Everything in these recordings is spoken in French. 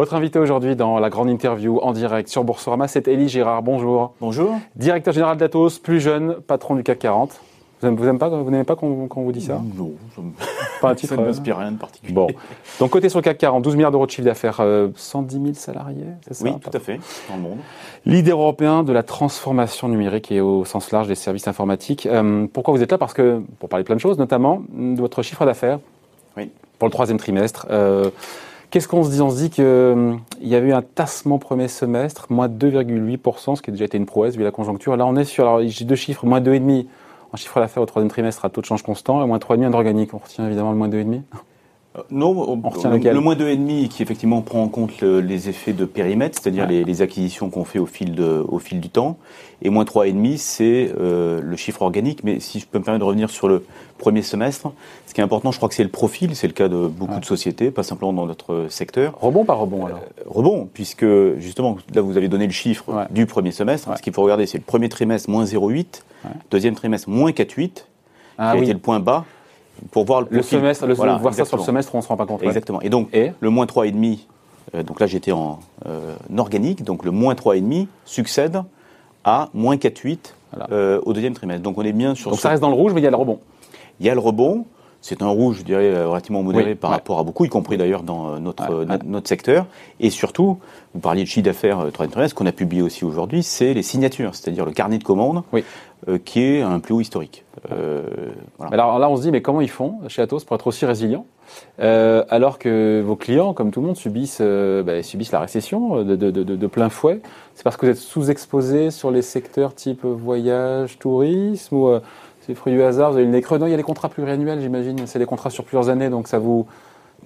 Votre invité aujourd'hui dans la grande interview en direct sur Boursorama, c'est Élie Girard. Bonjour. Bonjour. Directeur général d'Atos, plus jeune, patron du CAC 40. Vous n'aimez pas, vous pas qu'on vous dit ça? Non, pas un titre. Ça ne m'inspire rien de particulier. Bon. Donc, côté sur le CAC 40, 12 milliards d'euros de chiffre d'affaires, 110 000 salariés, c'est ça? Oui, tout à fait, dans le monde. Leader européen de la transformation numérique et au sens large des services informatiques. Euh, pourquoi vous êtes là? Parce que, pour parler de plein de choses, notamment de votre chiffre d'affaires oui. pour le troisième trimestre. Euh, Qu'est-ce qu'on se dit? On se dit qu'il euh, y avait eu un tassement premier semestre, moins 2,8%, ce qui a déjà été une prouesse vu la conjoncture. Là, on est sur, alors j'ai deux chiffres, moins 2,5% en chiffre d'affaires au troisième trimestre à taux de change constant et moins 3,5 en organique. On retient évidemment le moins 2,5 euh, non, on, retient le, le moins 2,5 qui effectivement prend en compte les effets de périmètre, c'est-à-dire les, acquisitions qu'on fait au fil, de, au fil du temps. Et moins 3,5, c'est euh, le chiffre organique. Mais si je peux me permettre de revenir sur le premier semestre, ce qui est important, je crois que c'est le profil. C'est le cas de beaucoup de sociétés, pas simplement dans notre secteur. Rebond par rebond alors euh, Rebond, puisque justement, là vous avez donné le chiffre du premier semestre. Ce qu'il faut regarder, c'est le premier trimestre, moins 0,8. Deuxième trimestre, moins 4,8. Ah, qui a été le point bas pour voir le, semestre, le, voir ça sur le semestre, on se rend pas compte. Exactement. Et donc le moins 3,5, euh, donc là j'étais en euh, organique, donc le moins 3,5 succède à moins 4,8 euh, au deuxième trimestre. Donc on est bien sur. Donc ça reste dans le rouge, mais il y a le rebond. Il y a le rebond. C'est un rouge, je dirais, relativement modéré par rapport à beaucoup, y compris d'ailleurs dans notre, notre, secteur. Et surtout, vous parliez de chiffre d'affaires troisième trimestre, qu'on a publié aussi aujourd'hui, c'est les signatures, c'est-à-dire le carnet de commandes, qui est un plus haut historique. Euh, alors là, on se dit, mais comment ils font chez Atos pour être aussi résilients euh, alors que vos clients, comme tout le monde, subissent, euh, bah, subissent la récession de, plein fouet? C'est parce que vous êtes sous-exposé sur les secteurs type voyage, tourisme ou c'est fruit du hasard Vous avez le nez creux Non, il y a les contrats pluriannuels, j'imagine. C'est des contrats sur plusieurs années, donc ça vous,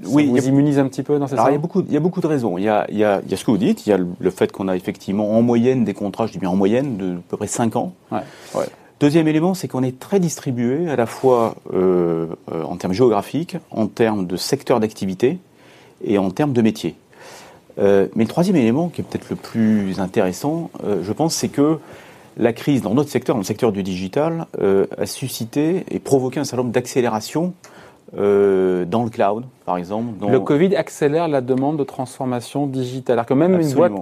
oui, vous immunise un petit peu dans ces Alors, il y, a beaucoup, il y a beaucoup de raisons. Il y a, il y a, il y a ce que vous dites, il y a le, fait qu'on a effectivement en moyenne des contrats, je dis bien en moyenne, de à peu près 5 ans. Ouais. Ouais. Deuxième élément, c'est qu'on est très distribué à la fois euh, euh, en termes géographiques, en termes de secteur d'activité et en termes de métier. Euh, mais le troisième élément, qui est peut-être le plus intéressant, je pense, c'est que la crise dans notre secteur, dans le secteur du digital, a suscité et provoqué un certain nombre d'accélérations dans le cloud, par exemple. Le Covid accélère la demande de transformation digitale. Alors que même une boîte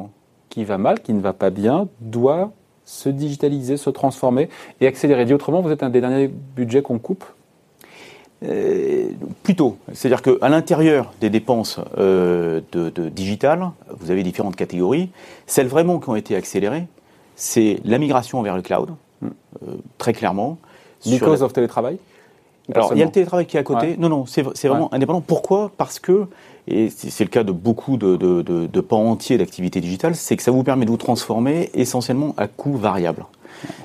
qui va mal, qui ne va pas bien, doit se digitaliser, se transformer et accélérer. Dit autrement, vous êtes un des derniers budgets qu'on coupe? Euh, plutôt. C'est-à-dire qu'à l'intérieur des dépenses euh, de, digital, vous avez différentes catégories. Celles vraiment qui ont été accélérées, c'est la migration vers le cloud, hmm. euh, très clairement. Because of télétravail Alors, il y a le télétravail qui est à côté. Non, non, c'est vraiment indépendant. Pourquoi? Parce que et c'est le cas de beaucoup de, de, de, de pans entiers d'activité digitale, c'est que ça vous permet de vous transformer essentiellement à coût variable.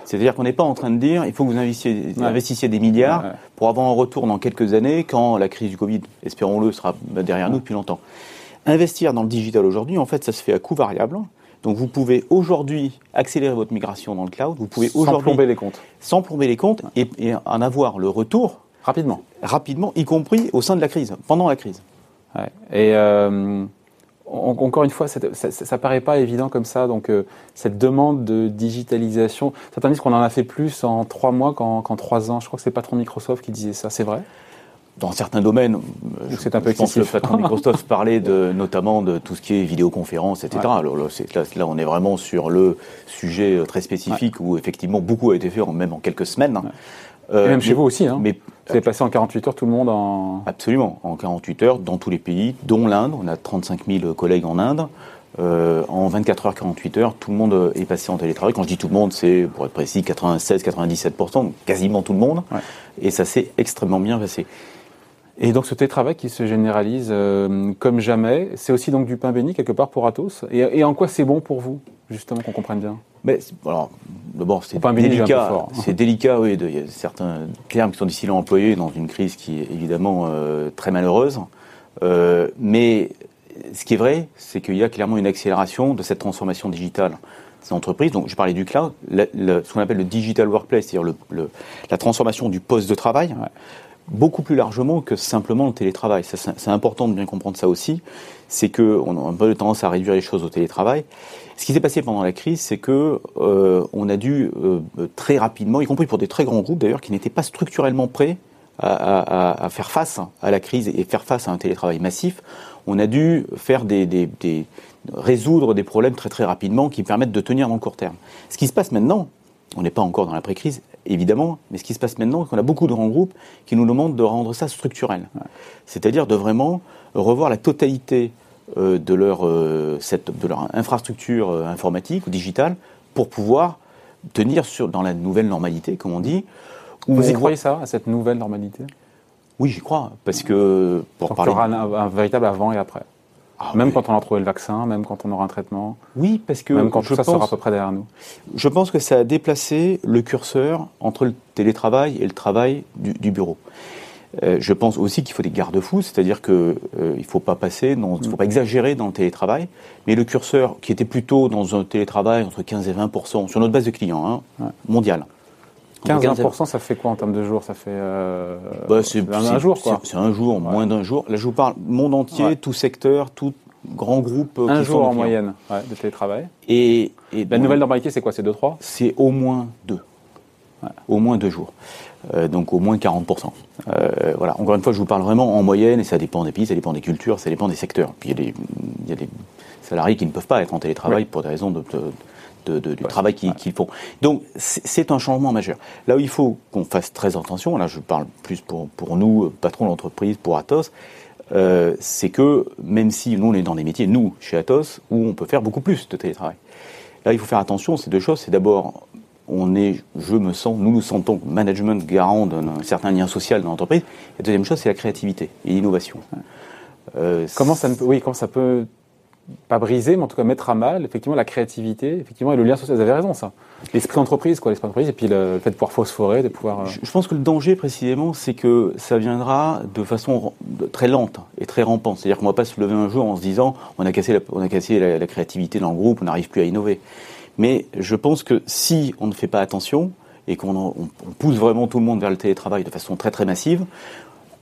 C'est-à-dire qu'on n'est pas en train de dire il faut que vous investissiez, investissiez des milliards pour avoir un retour dans quelques années quand la crise du Covid, espérons-le, sera derrière nous depuis longtemps. Investir dans le digital aujourd'hui, en fait, ça se fait à coût variable. Donc vous pouvez aujourd'hui accélérer votre migration dans le cloud. Vous pouvez aujourd'hui sans plomber les comptes, sans plomber les comptes et, et en avoir le retour rapidement, rapidement, y compris au sein de la crise, pendant la crise. Et euh, encore une fois, ça, ça, paraît pas évident comme ça. Donc, euh, cette demande de digitalisation, certains disent qu'on en a fait plus en trois mois qu'en trois ans. Je crois que c'est le patron de Microsoft qui disait ça. C'est vrai? Dans certains domaines, c'est un peu je pense que le patron de Microsoft parlait de, notamment de tout ce qui est vidéoconférence, etc. Alors là, là, on est vraiment sur le sujet très spécifique où effectivement beaucoup a été fait en, même en quelques semaines. Euh, Et même chez vous aussi, hein. Mais vous avez passé en 48 heures tout le monde en... Absolument, en 48 heures dans tous les pays, dont l'Inde. On a 35 000 collègues en Inde. Euh, en 24 heures, 48 heures, tout le monde est passé en télétravail. Quand je dis tout le monde, c'est, pour être précis, 96-97%, quasiment tout le monde. Et ça s'est extrêmement bien passé. Et donc ce télétravail qui se généralise euh, comme jamais, c'est aussi donc du pain béni quelque part pour Atos. Et, et en quoi c'est bon pour vous, justement, qu'on comprenne bien? Mais alors, d'abord, c'est délicat. C'est délicat, oui. Il y a certains termes qui sont difficiles à employer dans une crise qui est évidemment euh, très malheureuse. Euh, mais ce qui est vrai, c'est qu'il y a clairement une accélération de cette transformation digitale des entreprises. Donc, je parlais du cloud, ce qu'on appelle le digital workplace, c'est-à-dire le, la transformation du poste de travail. Beaucoup plus largement que simplement le télétravail. C'est important de bien comprendre ça aussi. C'est qu'on a un peu tendance à réduire les choses au télétravail. Ce qui s'est passé pendant la crise, c'est que euh, on a dû euh, très rapidement, y compris pour des très grands groupes d'ailleurs, qui n'étaient pas structurellement prêts à, faire face à la crise et faire face à un télétravail massif, on a dû faire des, résoudre des problèmes très très rapidement qui permettent de tenir dans le court terme. Ce qui se passe maintenant, on n'est pas encore dans la pré-crise, évidemment, mais ce qui se passe maintenant, c'est qu'on a beaucoup de grands groupes qui nous demandent de rendre ça structurel. C'est-à-dire de vraiment revoir la totalité euh, de, leur, euh, de leur infrastructure euh, informatique ou digitale pour pouvoir tenir sur, dans la nouvelle normalité, comme on dit. Vous y croyez ça, à cette nouvelle normalité? Oui, j'y crois. Parce que. Pour parler... Il y aura un, véritable avant et après. Ah même quand on aura trouvé le vaccin, même quand on aura un traitement. Oui, parce que. Même quand tout ça sera à peu près derrière nous. Je pense que ça a déplacé le curseur entre le télétravail et le travail du, bureau. Euh, je pense aussi qu'il faut des garde-fous, c'est-à-dire qu'il euh, ne faut pas passer, il ne faut pas exagérer dans le télétravail, mais le curseur qui était plutôt dans un télétravail entre 15 et 20% sur notre base de clients hein, mondiale, 15-20%, ça fait quoi en termes de jours? Ça fait euh, bah, c'est, un, jour, quoi. C'est un jour, moins d'un jour. Là, je vous parle monde entier, tout secteur, tout grand groupe. Euh, un jour en moyenne de télétravail. Et, la nouvelle normalité, c'est quoi? C'est 2-3 C'est au moins 2. Au moins 2 jours. Euh, donc au moins 40%. voilà. Encore une fois, je vous parle vraiment en moyenne, et ça dépend des pays, ça dépend des cultures, ça dépend des secteurs. Puis il y, a des salariés qui ne peuvent pas être en télétravail pour des raisons de du travail qu'ils font. Donc c'est un changement majeur. Là où il faut qu'on fasse très attention, là je parle plus pour, pour nous, patrons d'entreprise, pour Atos, euh, c'est que même si nous on est dans des métiers, nous, chez Atos, où on peut faire beaucoup plus de télétravail. Là il faut faire attention, c'est deux choses. C'est d'abord, on est, je me sens, nous nous sentons management garant d'un certain lien social dans l'entreprise. Et la deuxième chose, c'est la créativité et l'innovation. Euh, comment ça, oui, comment ça peut pas briser, mais en tout cas mettre à mal effectivement la créativité, effectivement et le lien social. Vous avez raison, ça. L'esprit d'entreprise, quoi, l'esprit d'entreprise, et puis le, fait de pouvoir phosphorer, de pouvoir. Euh, je, pense que le danger précisément, c'est que ça viendra de façon très lente et très rampante. C'est-à-dire qu'on ne va pas se lever un jour en se disant on a cassé la, on a cassé la, créativité dans le groupe, on n'arrive plus à innover. Mais je pense que si on ne fait pas attention et qu'on pousse vraiment tout le monde vers le télétravail de façon très très massive,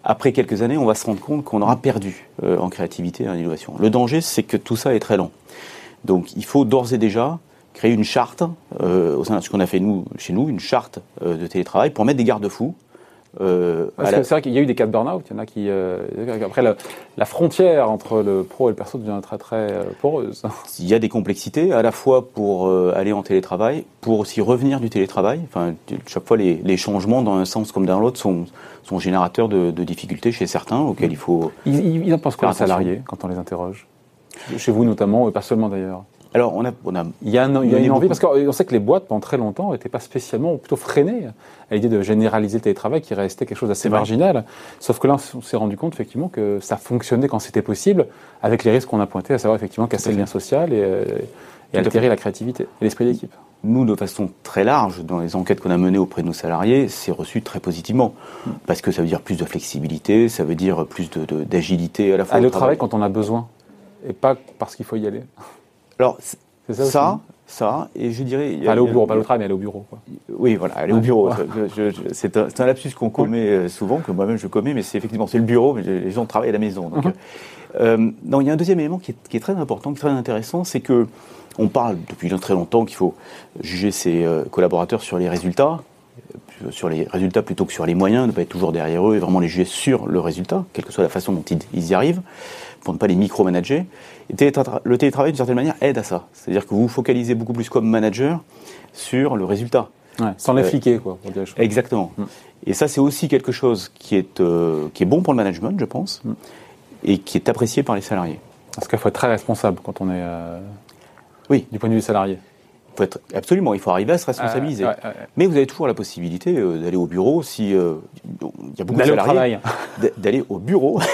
après quelques années, on va se rendre compte qu'on aura perdu euh, en créativité et en innovation. Le danger, c'est que tout ça est très lent. Donc il faut d'ores et déjà créer une charte, euh, au sein de ce qu'on a fait nous, chez nous, une charte euh, de télétravail pour mettre des garde-fous euh, c'est vrai qu'il y a eu des cas de burn-out. Il y en a qui. Euh, après, la, frontière entre le pro et le perso devient très très euh, poreuse. Il y a des complexités, à la fois pour aller en télétravail, pour aussi revenir du télétravail. Enfin, chaque fois, les, changements dans un sens comme dans l'autre sont, sont générateurs de, difficultés chez certains auxquels il faut. Ils, en pensent quoi les salariés quand on les interroge? Chez vous notamment, et pas seulement d'ailleurs? Alors, on a, il y a, une envie, parce qu'on sait que les boîtes, pendant très longtemps, n'étaient pas spécialement, plutôt freinées à l'idée de généraliser le télétravail, qui restait quelque chose d'assez marginal. Sauf que là, on s'est rendu compte, effectivement, que ça fonctionnait quand c'était possible, avec les risques qu'on a pointés, à savoir, effectivement, casser le lien social et, euh, et altérer la créativité et l'esprit d'équipe. Nous, de façon très large, dans les enquêtes qu'on a menées auprès de nos salariés, c'est reçu très positivement. Parce que ça veut dire plus de flexibilité, ça veut dire plus d'agilité à la fois. Aller au travail quand on a besoin, et pas parce qu'il faut y aller. Alors, ça, ça, ça, et je dirais. aller au bureau, pas au travail, mais aller au bureau. Quoi. Oui, voilà, aller au bureau. c'est un, lapsus qu'on commet euh, souvent, que moi-même je commets, mais c'est effectivement c'est le bureau, mais les gens travaillent à la maison. Donc, mhm. euh, non, il y a un deuxième élément qui est, très important, qui est très intéressant, c'est que on parle depuis très longtemps qu'il faut juger ses euh, collaborateurs sur les résultats, sur les résultats plutôt que sur les moyens, ne pas être toujours derrière eux et vraiment les juger sur le résultat, quelle que soit la façon dont ils y arrivent pour ne pas les micromanager. Et le télétravail, d'une certaine manière, aide à ça. C'est-à-dire que vous vous focalisez beaucoup plus comme manager sur le résultat. sans les euh, quoi, pour dire Exactement. Mm. Et ça, c'est aussi quelque chose qui est, euh, qui est bon pour le management, je pense, mm. et qui est apprécié par les salariés. Parce qu'il faut être très responsable quand on est. Euh, oui. Du point de vue salarié absolument, il faut arriver à se responsabiliser. Mais vous avez toujours la possibilité euh, d'aller au bureau si euh, il y a beaucoup de salariés d'aller au bureau.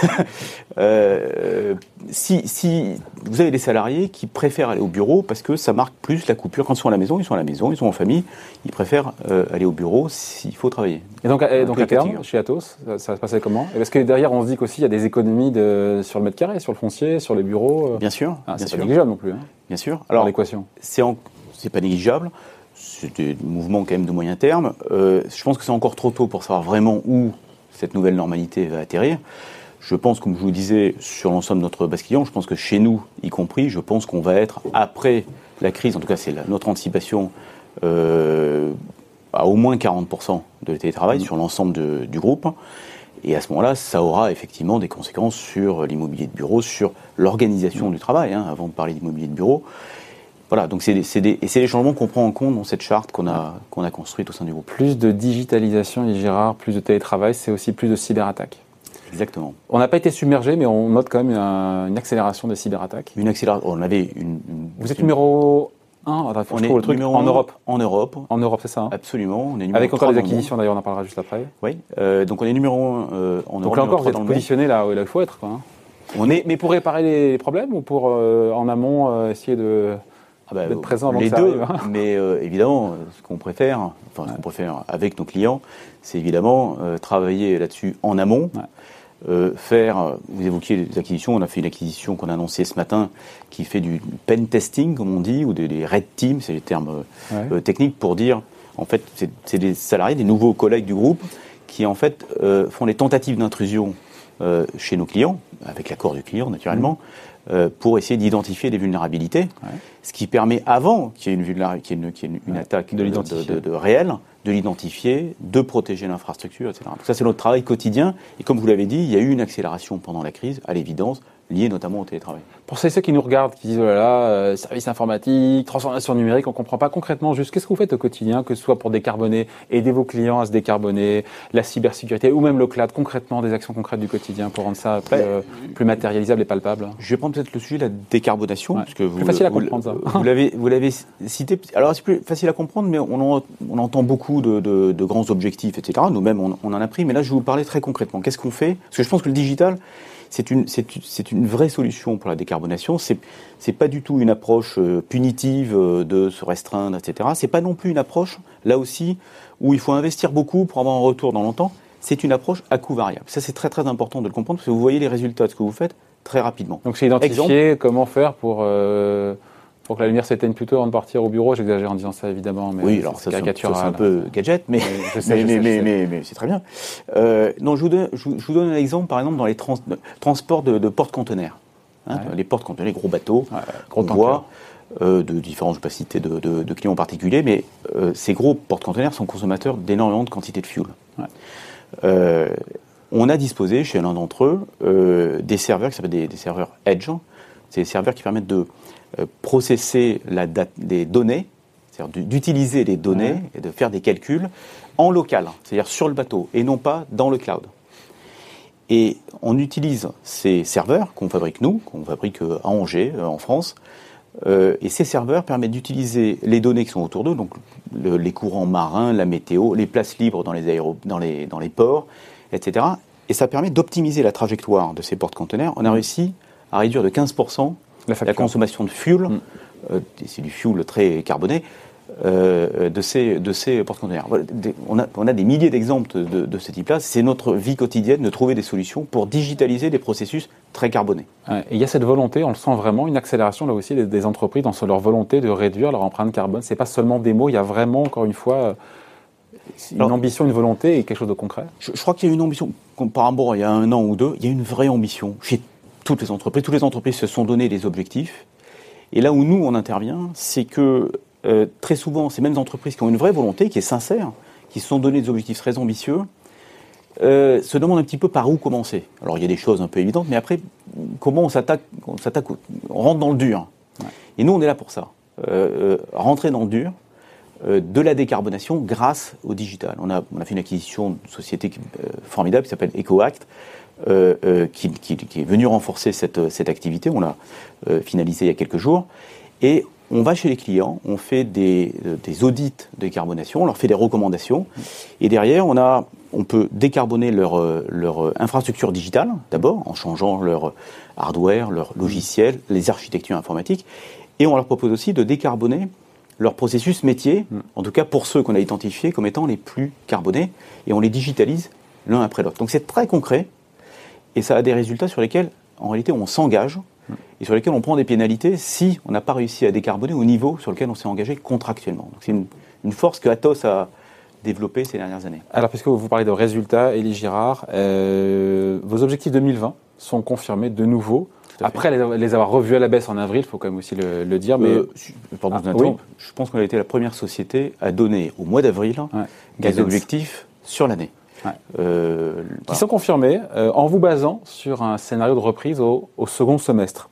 Euh, si, si, vous avez des salariés qui préfèrent aller au bureau parce que ça marque plus la coupure quand ils sont à la maison, ils sont à la maison, ils sont en famille, ils préfèrent aller au bureau s'il faut travailler. Et donc, donc à terme, chez Atos, ça, ça se passait comment? Parce que derrière, on se dit qu'aussi il y a des économies de, sur le mètre carré, sur le foncier, sur les bureaux. Bien sûr. Ah, c'est pas négligeable non plus. Hein. Bien sûr. Alors l'équation. C'est en c'est pas négligeable. C'est des mouvements quand même de moyen terme. Euh, je pense que c'est encore trop tôt pour savoir vraiment où cette nouvelle normalité va atterrir. Je pense, comme je vous disais, sur l'ensemble de notre client, je pense que chez nous, y compris, je pense qu'on va être, après la crise, en tout cas c'est notre anticipation, euh, à au moins 40% de télétravail mmh. sur l'ensemble du groupe. Et à ce moment-là, ça aura effectivement des conséquences sur l'immobilier de bureau, sur l'organisation du travail, hein, avant de parler d'immobilier de bureau. Voilà, donc c'est des, et c'est les changements qu'on prend en compte dans cette charte qu'on a, qu'on a construite au sein du groupe. Plus de digitalisation, dit Gérard, plus de télétravail, c'est aussi plus de cyberattaques. Exactement. On n'a pas été submergé, mais on note quand même une, accélération des cyberattaques. Une accélération. On avait une. Vous êtes numéro 1 On est le truc en Europe. En Europe. En Europe, c'est ça. Hein Absolument. On est Avec encore des acquisitions, d'ailleurs, on en parlera juste après. Oui. Euh, donc on est numéro 1 euh, en Europe. Donc là encore, vous êtes positionné là où il faut être. Quoi, hein. on est... Mais pour réparer les problèmes ou pour euh, en amont essayer de ah bah, d'être présent avant les que ça deux, arrive, hein. Mais euh, évidemment, ce qu'on préfère, enfin ce qu'on préfère avec nos clients, c'est évidemment euh, travailler là-dessus en amont. Euh, faire, vous évoquiez les acquisitions, on a fait une acquisition qu'on a annoncée ce matin qui fait du pen testing, comme on dit, ou des, red teams, c'est les termes techniques pour dire, en fait, c'est des salariés, des nouveaux collègues du groupe qui en fait font les tentatives d'intrusion chez nos clients, avec l'accord du client naturellement, mmh. Euh, pour essayer d'identifier des vulnérabilités, ce qui permet, avant qu'il y ait une, une, une, attaque de, de, de, réelle, de l'identifier, de protéger l'infrastructure, etc. Donc ça, c'est notre travail quotidien. Et comme vous l'avez dit, il y a eu une accélération pendant la crise, à l'évidence, liées notamment au télétravail. Pour ceux qui nous regardent, qui disent oh là là, euh, service informatique, transformation numérique, on ne comprend pas concrètement juste qu'est-ce que vous faites au quotidien, que ce soit pour décarboner, aider vos clients à se décarboner, la cybersécurité ou même le cloud, concrètement des actions concrètes du quotidien pour rendre ça plus, euh, matérialisable et palpable. Je vais prendre peut-être le sujet de la décarbonation. Parce que vous, plus facile à comprendre ça. Vous l'avez, vous l'avez cité. Alors c'est plus facile à comprendre, mais on, on entend beaucoup de, de, grands objectifs, etc. Nous-mêmes, on, on, en a pris, mais là je vais vous parler très concrètement. Qu'est-ce qu'on fait? Parce que je pense que le digital, c'est une, c'est une vraie solution pour la décarbonation. C'est n'est pas du tout une approche euh, punitive euh, de se restreindre, etc. C'est pas non plus une approche, là aussi, où il faut investir beaucoup pour avoir un retour dans longtemps. C'est une approche à coût variable. Ça, c'est très très important de le comprendre parce que vous voyez les résultats de ce que vous faites très rapidement. Donc c'est identifier comment faire pour euh, pour que la lumière s'éteigne plutôt avant de partir au bureau. J'exagère en disant ça évidemment, mais oui, alors ça, c'est un peu gadget, mais, mais, c'est très bien. Euh, non, je vous, donne, je, vous, donne, un exemple, par exemple, dans les transports de, porte-conteneurs. Hein, Les porte-conteneurs, les gros bateaux, qu'on voit euh, de différentes capacités de, de, clients particuliers, mais euh, ces gros porte-conteneurs sont consommateurs d'énormément de quantité de fuel. on a disposé chez l'un d'entre eux des serveurs qui s'appellent des, des serveurs Edge. C'est des serveurs qui permettent de euh, processer la date, des données, c'est-à-dire d'utiliser les données et de faire des calculs en local, c'est-à-dire sur le bateau et non pas dans le cloud. Et on utilise ces serveurs qu'on fabrique nous, qu'on fabrique euh, à Angers, euh, en France, et ces serveurs permettent d'utiliser les données qui sont autour d'eux, donc les courants marins, la météo, les places libres dans les, aéro, dans les, dans les ports, etc. Et ça permet d'optimiser la trajectoire de ces porte-conteneurs. On a réussi à réduire de 15% la, consommation de fuel, mm. euh, c'est du fuel très carboné, euh, de ces, de ces porte-conteneurs. On a, on a des milliers d'exemples de, ce type-là. C'est notre vie quotidienne de trouver des solutions pour digitaliser des processus très carbonés. et il y a cette volonté, on le sent vraiment, une accélération là aussi des, entreprises dans leur volonté de réduire leur empreinte carbone. C'est pas seulement des mots, il y a vraiment, encore une fois, une ambition, une volonté et quelque chose de concret? Je, je crois qu'il y a une ambition, par rapport à il y a un an ou deux, il y a une vraie ambition chez toutes les entreprises. Toutes les entreprises se sont donné des objectifs. Et là où nous, on intervient, c'est que euh, très souvent, ces mêmes entreprises qui ont une vraie volonté, qui est sincère, qui se sont donné des objectifs très ambitieux, euh, se demandent un petit peu par où commencer. Alors il y a des choses un peu évidentes, mais après, comment on s'attaque, on s'attaque, on rentre dans le dur. Et nous, on est là pour ça. Euh, rentrer dans le dur, de la décarbonation grâce au digital. On a, fait une acquisition de société formidable qui s'appelle EcoAct, euh, euh, qui, est venu renforcer cette, activité. On l'a euh, finalisé il y a quelques jours. Et on va chez les clients, on fait des, audits de décarbonation, on leur fait des recommandations. Et derrière, on, peut décarboner leur infrastructure digitale, d'abord, en changeant leur hardware, leur logiciel, les architectures informatiques. Et on leur propose aussi de décarboner leur processus métier, mm. en tout cas pour ceux qu'on a identifiés comme étant les plus carbonés, et on les digitalise l'un après l'autre. Donc c'est très concret, et ça a des résultats sur lesquels, en réalité, on s'engage et sur lesquels on prend des pénalités si on n'a pas réussi à décarboner au niveau sur lequel on s'est engagé contractuellement. C'est une, force que Atos a développée ces dernières années. Alors, puisque vous parlez de résultats, Élie Girard, euh, vos objectifs 2020 sont confirmés de nouveau. Après les, avoir revus à la baisse en avril, il faut quand même aussi le, dire. Mais euh, pardon, ah, je pense qu'on a été la première société à donner au mois d'avril des objectifs sur l'année. qui sont confirmés en vous basant sur un scénario de reprise au, au second semestre.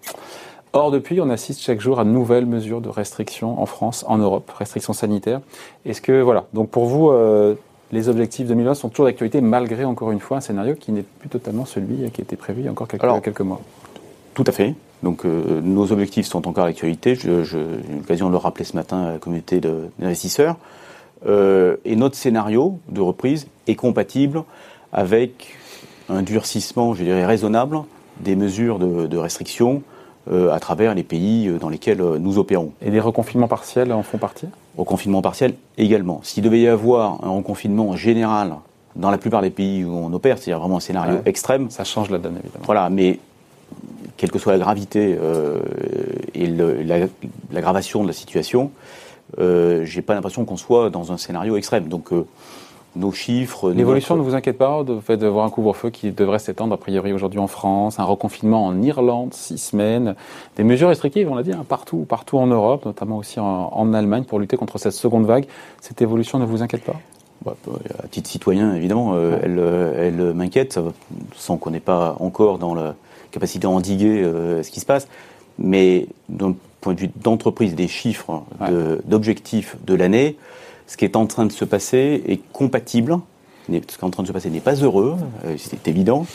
Or, depuis, on assiste chaque jour à de nouvelles mesures de restriction en France, en Europe, restrictions sanitaires. Est-ce que, voilà, donc pour vous, les objectifs 2020 sont toujours d'actualité malgré, encore une fois, un scénario qui n'est plus totalement celui qui était prévu il y a encore quelques, quelques mois. Tout à fait. Donc euh, nos objectifs sont encore d'actualité. J'ai eu l'occasion de le rappeler ce matin à la communauté d'investisseurs. Euh, et notre scénario de reprise est compatible avec un durcissement, je dirais, raisonnable des mesures de, de restriction euh, à travers les pays dans lesquels nous opérons. Et les reconfinements partiels en font partie? Reconfinement partiel également. S'il devait y avoir un reconfinement général dans la plupart des pays où on opère, c'est-à-dire vraiment un scénario extrême. Ça change la donne, évidemment. Voilà, mais quelle que soit la gravité euh, et l'aggravation de la situation, euh, j'ai pas l'impression qu'on soit dans un scénario extrême. Donc euh, nos chiffres. L'évolution ne vous inquiète pas de fait de voir un couvre-feu qui devrait s'étendre a priori aujourd'hui en France, un reconfinement en Irlande, six semaines, des mesures restrictives, on l'a dit, hein, partout, partout en Europe, notamment aussi en, Allemagne pour lutter contre cette seconde vague. Cette évolution ne vous inquiète pas? Bah, à titre citoyen, évidemment, elle, elle m'inquiète, sans qu'on n'ait pas encore dans le, capacité à endiguer euh, ce qui se passe. Mais d'un point de vue d'entreprise, des chiffres, d'objectifs de, l'année, ce qui est en train de se passer est compatible. Ce qui est en train de se passer n'est pas heureux, euh, c'est évident,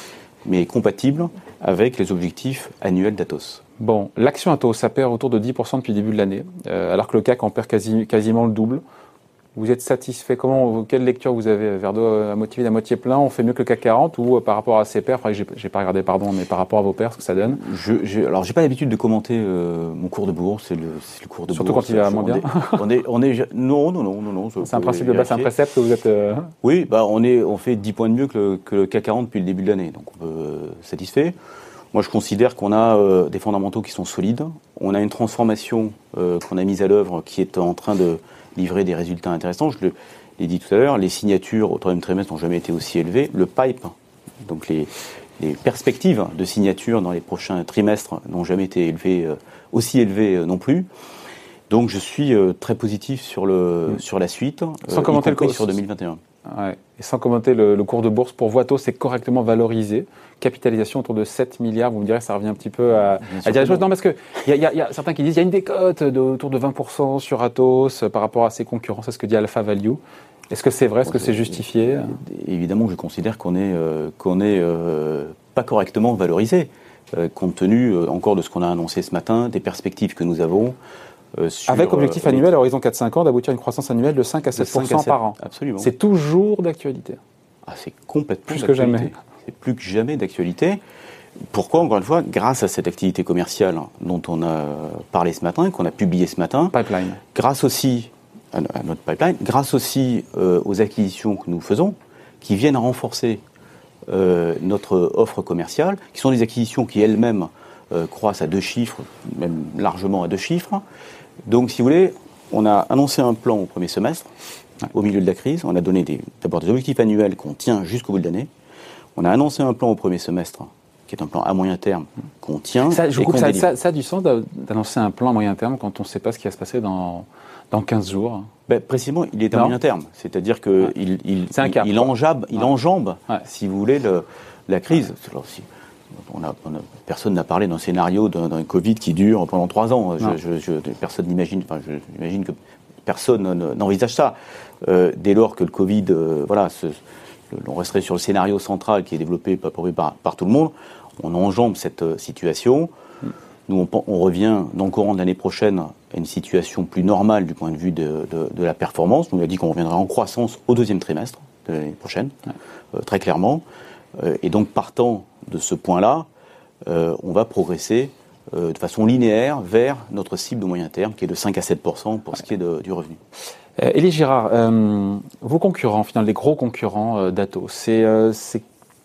mais compatible avec les objectifs annuels d'Atos. Bon, l'action Atos, ça perd autour de 10% depuis le début de l'année, euh, alors que le CAC en perd quasi, quasiment le double. Vous êtes satisfait Comment, quelle lecture vous avez Vers à moitié à moitié plein On fait mieux que le CAC 40 ou euh, par rapport à ses pairs Enfin, j'ai pas regardé, pardon, mais par rapport à vos pairs, ce que ça donne je, Alors, j'ai pas l'habitude de commenter euh, mon cours de bourse. C'est le, le, cours de Surtout quand il va moins bien. On est, on est, non, non, non, non, non. C'est un principe de base, c'est un précepte que vous êtes. Euh, oui, bah, on est, on fait 10 points de mieux que le, que le CAC 40 depuis le début de l'année, donc on peut satisfait. Moi, je considère qu'on a des fondamentaux qui sont solides. On a une transformation qu'on a mise à l'œuvre qui est en train de livrer des résultats intéressants. Je l'ai dit tout à l'heure, les signatures au troisième trimestre n'ont jamais été aussi élevées. Le pipe, donc les, perspectives de signature dans les prochains trimestres n'ont jamais été élevées, euh, aussi élevées euh, non plus. Donc je suis euh, très positif sur, le, mm. sur la suite, sans commenter le sur 2021. Et sans commenter le, cours de bourse pour Voito, c'est correctement valorisé. Capitalisation autour de 7 milliards, vous me direz, ça revient un petit peu à, à dire les choses. Non, parce qu'il y, y, y, a certains qui disent qu'il y a une décote de, autour de 20% sur Atos par rapport à ses concurrents. C'est ce que dit Alpha Value. Est-ce que c'est vrai? Est-ce que c'est justifié? Évidemment, je considère qu'on est, euh, qu'on est euh, pas correctement valorisé, euh, compte tenu encore de ce qu'on a annoncé ce matin, des perspectives que nous avons. Euh, Avec objectif annuel à horizon 4-5 ans d'aboutir à une croissance annuelle de 5 à 7%, par an. Absolument. C'est toujours d'actualité. Ah, c'est complètement plus que jamais. C'est plus que jamais d'actualité. Pourquoi, encore une fois, grâce à cette activité commerciale dont on a parlé ce matin, qu'on a publié ce matin, pipeline. grâce aussi à notre pipeline, grâce aussi euh, aux acquisitions que nous faisons, qui viennent renforcer euh, notre offre commerciale, qui sont des acquisitions qui elles-mêmes croissent à deux chiffres, même largement à deux chiffres, donc, si vous voulez, on a annoncé un plan au premier semestre, au milieu de la crise. On a donné d'abord des, objectifs annuels qu'on tient jusqu'au bout de l'année. On a annoncé un plan au premier semestre, qui est un plan à moyen terme, qu'on tient. Ça, je et ça, ça, a du sens d'annoncer un plan à moyen terme quand on ne sait pas ce qui va se passer dans, dans 15 jours. Ben, Précisément, il est à moyen terme. C'est-à-dire qu'il il, il, il, enjambe, il enjambe si vous voulez, le, la crise personne n'a parlé d'un scénario d'un Covid qui dure pendant trois ans. personne n'imagine, enfin, j'imagine que personne n'envisage ça. Euh, dès lors que le Covid, euh, voilà, on resterait sur le scénario central qui est développé par, par, tout le monde, on enjambe cette euh, situation. Nous, on, revient dans le courant de l'année prochaine à une situation plus normale du point de vue de, la performance. Nous, on a dit qu'on reviendrait en croissance au deuxième trimestre de l'année prochaine, très clairement. et donc, partant de ce point-là, euh, on va progresser euh, de façon linéaire vers notre cible de moyen terme, qui est de 5 à 7% pour ce qui est du revenu. Euh, Élie Girard, vos concurrents, finalement, les gros concurrents d'Atos, c'est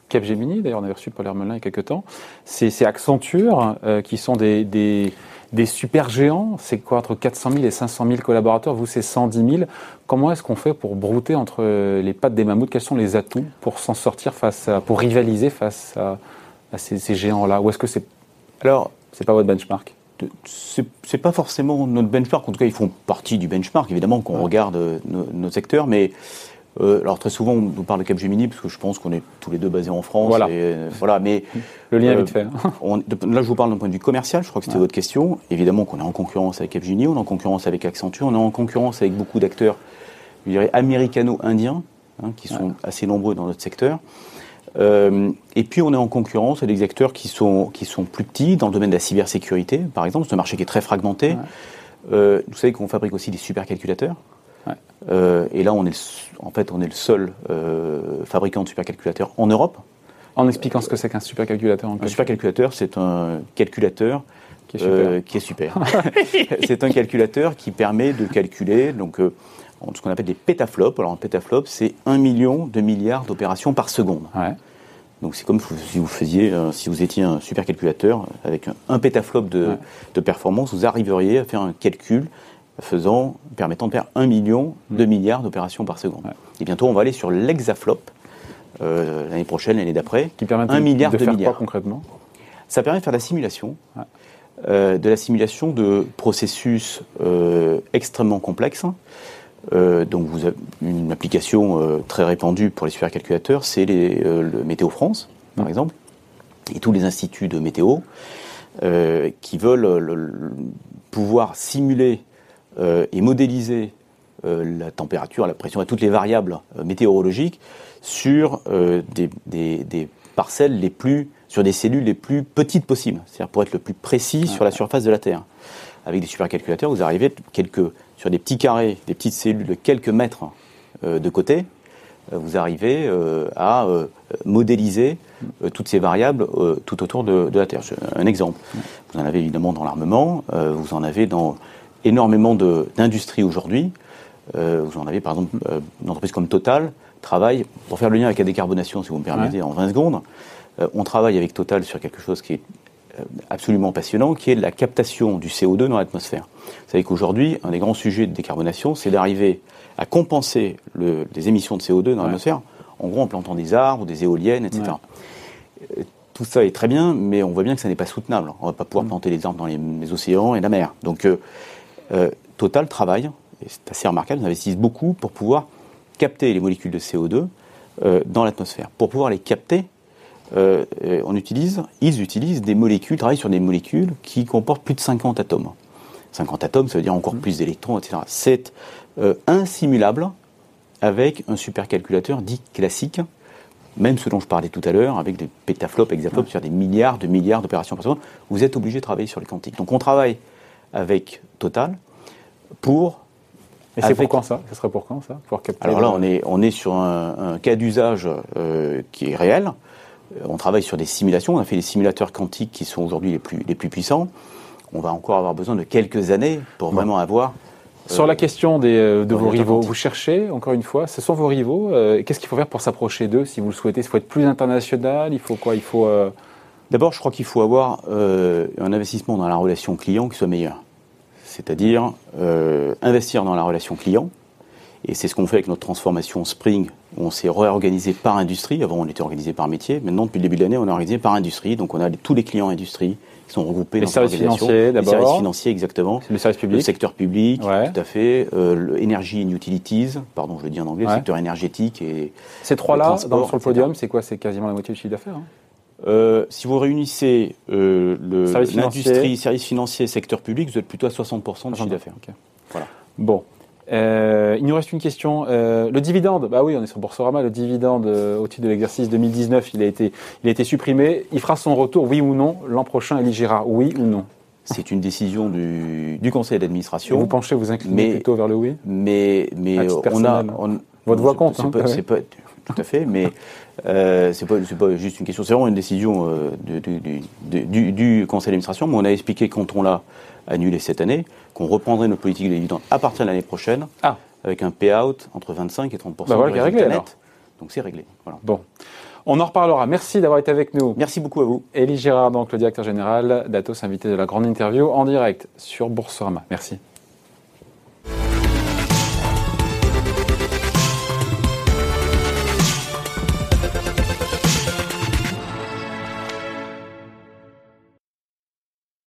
Capgemini, d'ailleurs on avait reçu Paul Hermelin il y a quelques temps, c'est Accenture, qui sont des, des, super géants, c'est quoi, entre 400 000 et 500 000 collaborateurs, vous c'est 110 000. Comment est-ce qu'on fait pour brouter entre les pattes des mammouths? Quels sont les atouts pour s'en sortir face à, pour rivaliser face à, ces, géants-là? Ou est-ce que c'est alors c'est pas votre benchmark? c'est pas forcément notre benchmark. En tout cas, ils font partie du benchmark, évidemment, qu'on regarde nos, secteurs. Mais euh, alors très souvent, on nous parle de Capgemini parce que je pense qu'on est tous les deux basés en France. Voilà. voilà mais le lien est vite fait. là, je vous parle d'un point de vue commercial. Je crois que c'était votre question. Évidemment, qu'on est en concurrence avec Capgemini, on est en concurrence avec Accenture, on est en concurrence avec beaucoup d'acteurs, je dirais américano-indiens, hein, qui sont assez nombreux dans notre secteur. Euh, et puis on est en concurrence avec des acteurs qui sont, qui sont plus petits dans le domaine de la cybersécurité, par exemple. C'est un marché qui est très fragmenté. Euh, vous savez qu'on fabrique aussi des supercalculateurs. Euh, et là, on est en fait, on est le seul euh, fabricant de supercalculateurs en Europe. En expliquant ce que c'est qu'un supercalculateur. un supercalculateur, c'est un calculateur qui est super. c'est un calculateur qui permet de calculer donc ce qu'on appelle des pétaflops. Alors un pétaflop, c'est un million de milliards d'opérations par seconde. Donc c'est comme si vous faisiez, si vous étiez un supercalculateur avec un, pétaflop de, de, performance, vous arriveriez à faire un calcul faisant, permettant de faire un million de mm. milliards d'opérations par seconde. Et bientôt, on va aller sur l'hexaflop euh, l'année prochaine, l'année d'après. Qui permet un milliard de, faire milliards. Quoi, concrètement? Ça permet de faire de la simulation, euh, de la simulation de processus euh, extrêmement complexes. donc, vous avez une application très répandue pour les supercalculateurs, c'est le Météo France, par mm. exemple, et tous les instituts de météo qui veulent pouvoir simuler et modéliser euh, la température, la pression et toutes les variables euh, météorologiques sur des, parcelles les plus, sur des cellules les plus petites possibles, c'est-à-dire pour être le plus précis sur la surface de la Terre. Avec des supercalculateurs, vous arrivez quelques, sur des petits carrés, des petites cellules de quelques mètres de côté, vous arrivez à modéliser toutes ces variables tout autour de, de, la Terre. Un exemple, vous en avez évidemment dans l'armement, vous en avez dans énormément d'industries aujourd'hui. Euh, vous en avez par exemple euh, une entreprise comme Total travaille, pour faire le lien avec la décarbonation, si vous me permettez, en 20 secondes, euh, on travaille avec Total sur quelque chose qui est absolument passionnant, qui est la captation du CO2 dans l'atmosphère. Vous savez qu'aujourd'hui, un des grands sujets de décarbonation, c'est d'arriver à compenser le, les émissions de CO2 dans l'atmosphère, en gros en plantant des arbres, des éoliennes, etc. Tout ça est très bien, mais on voit bien que ça n'est pas soutenable. On ne va pas pouvoir mm. planter les arbres dans les, les, océans et la mer. Donc euh, Total travaille, et c'est assez remarquable, ils investissent beaucoup pour pouvoir capter les molécules de CO2 euh, dans l'atmosphère. Pour pouvoir les capter, euh, on utilise, ils utilisent des molécules, travaillent sur des molécules qui comportent plus de 50 atomes. 50 atomes, ça veut dire encore mmh. plus d'électrons, etc. C'est insimulable avec un supercalculateur dit classique, même ce dont je parlais tout à l'heure, avec des pétaflops, hexaflops, sur des milliards de milliards d'opérations par seconde, vous êtes obligé de travailler sur les quantiques. Donc on travaille avec Total pour. Et c'est pour quand ça? Ce serait pour quand ça? Pour Alors là, on est, on est sur un, cas d'usage euh, qui est réel. Euh, on travaille sur des simulations. On a fait des simulateurs quantiques qui sont aujourd'hui les plus, les plus puissants. On va encore avoir besoin de quelques années pour vraiment avoir. Sur la euh, question des, de vos rivaux, vous cherchez, encore une fois, ce sont vos rivaux. Qu'est-ce qu'il faut faire pour s'approcher d'eux si vous le souhaitez? Il faut être plus international Il faut quoi? Il faut. D'abord, je crois qu'il faut avoir un investissement dans la relation client qui soit meilleur c'est-à-dire euh, investir dans la relation client. Et c'est ce qu'on fait avec notre transformation Spring, où on s'est réorganisé par industrie. Avant, on était organisé par métier. Maintenant, depuis le début de l'année, on est organisé par industrie. Donc, on a tous les clients industrie qui sont regroupés les dans services financiers, d'abord. Les services financiers, exactement. Le service public. Le secteur public, tout à fait. Euh, Energy and Utilities, pardon, je le dis en anglais, le secteur énergétique et. Ces trois-là, sur le podium, c'est quoi? C'est quasiment la moitié du chiffre d'affaires hein? Euh, si vous réunissez euh, l'industrie, services financiers, secteur public, vous êtes plutôt à 60% de chiffre d'affaires. Voilà. Bon. Euh, il nous reste une question. le dividende, bah oui, on est sur Boursorama. Le dividende au titre de l'exercice 2019, il a été, il a été supprimé. Il fera son retour, oui ou non, l'an prochain, Elie Girard, oui ou non c'est une décision du, du conseil d'administration. Vous penchez, vous inclinez plutôt vers le oui? Mais, mais on a. Votre voix compte. Hein, c'est pas, tout à fait, mais euh, c'est pas, pas, juste une question, c'est vraiment une décision euh, du, conseil d'administration, mais on a expliqué quand on l'a annulé cette année, qu'on reprendrait notre politique de dividendes à partir de l'année prochaine, ah. avec un payout entre 25 et 30 bah voilà, réglé, Donc c'est réglé. Bon. On en reparlera. Merci d'avoir été avec nous. Merci beaucoup à vous. Élie Gérard, donc le directeur général d'Atos, invité de la grande interview en direct sur Boursorama. Merci.